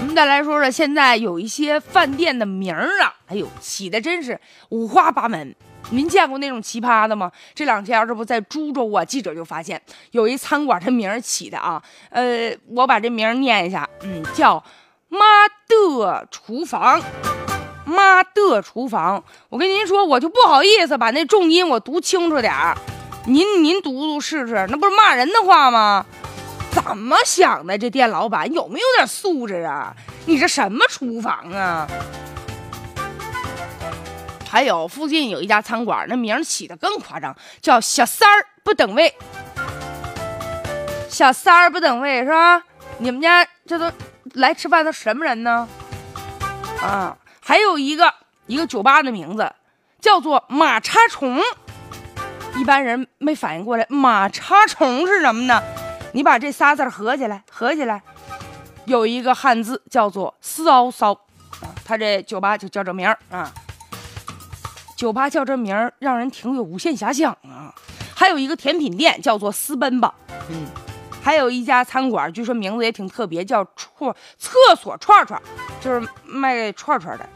我们再来说说，现在有一些饭店的名儿啊，哎呦，起的真是五花八门。您见过那种奇葩的吗？这两天这不在株洲啊，记者就发现有一餐馆的名儿起的啊，呃，我把这名儿念一下，嗯，叫“妈的厨房”，妈的厨房。我跟您说，我就不好意思把那重音我读清楚点儿，您您读读试试，那不是骂人的话吗？怎么想的？这店老板有没有点素质啊？你这什么厨房啊？还有附近有一家餐馆，那名起的更夸张，叫“小三儿不等位”。小三儿不等位是吧？你们家这都来吃饭的什么人呢？啊，还有一个一个酒吧的名字叫做“马叉虫”，一般人没反应过来，马叉虫是什么呢？你把这仨字合起来，合起来，有一个汉字叫做“丝凹骚”，啊，他这酒吧就叫这名儿啊。酒吧叫这名儿，让人挺有无限遐想啊。还有一个甜品店叫做“私奔吧”，嗯，还有一家餐馆，据说名字也挺特别，叫“串厕所串串”，就是卖串串的。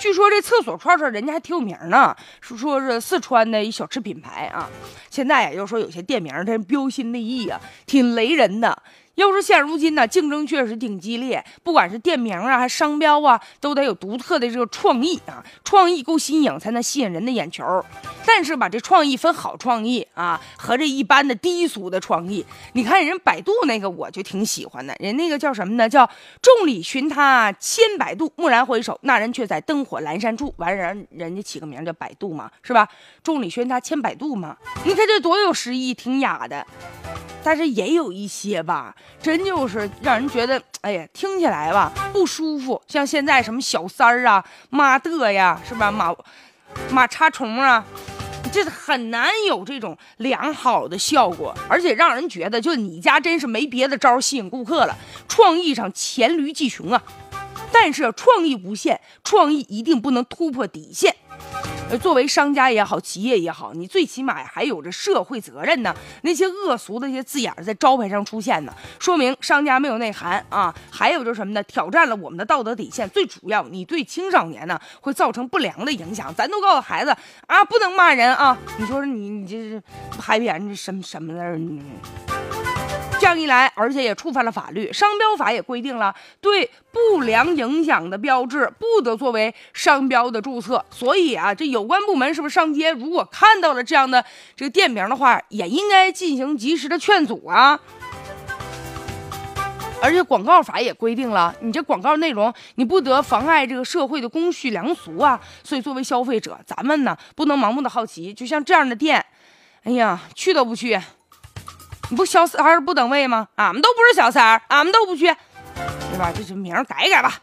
据说这厕所串串人家还挺有名呢，是说是四川的一小吃品牌啊。现在也就说有些店名它标新立异啊，挺雷人的。要说现如今呢，竞争确实挺激烈，不管是店名啊，还是商标啊，都得有独特的这个创意啊，创意够新颖才能吸引人的眼球。但是吧，这创意分好创意啊和这一般的低俗的创意。你看人百度那个，我就挺喜欢的，人那个叫什么呢？叫众里寻他千百度，蓦然回首，那人却在灯火阑珊处。完人人家起个名叫百度嘛，是吧？众里寻他千百度嘛，你看这多有诗意，挺雅的。但是也有一些吧，真就是让人觉得，哎呀，听起来吧不舒服。像现在什么小三儿啊、妈的呀，是吧？马马叉虫啊，这很难有这种良好的效果，而且让人觉得，就你家真是没别的招吸引顾客了，创意上黔驴技穷啊。但是创意无限，创意一定不能突破底线。呃，作为商家也好，企业也好，你最起码还有着社会责任呢。那些恶俗的一些字眼在招牌上出现呢，说明商家没有内涵啊。还有就是什么呢？挑战了我们的道德底线。最主要，你对青少年呢会造成不良的影响。咱都告诉孩子啊，不能骂人啊。你说你，你这是拍别人这什么什么的？这样一来，而且也触犯了法律，商标法也规定了，对不良影响的标志不得作为商标的注册。所以啊，这有关部门是不是上街，如果看到了这样的这个店名的话，也应该进行及时的劝阻啊。而且广告法也规定了，你这广告内容你不得妨碍这个社会的公序良俗啊。所以作为消费者，咱们呢不能盲目的好奇，就像这样的店，哎呀，去都不去。你不小三儿不等位吗？俺们都不是小三儿，俺们都不去，对吧？这这名儿改改吧。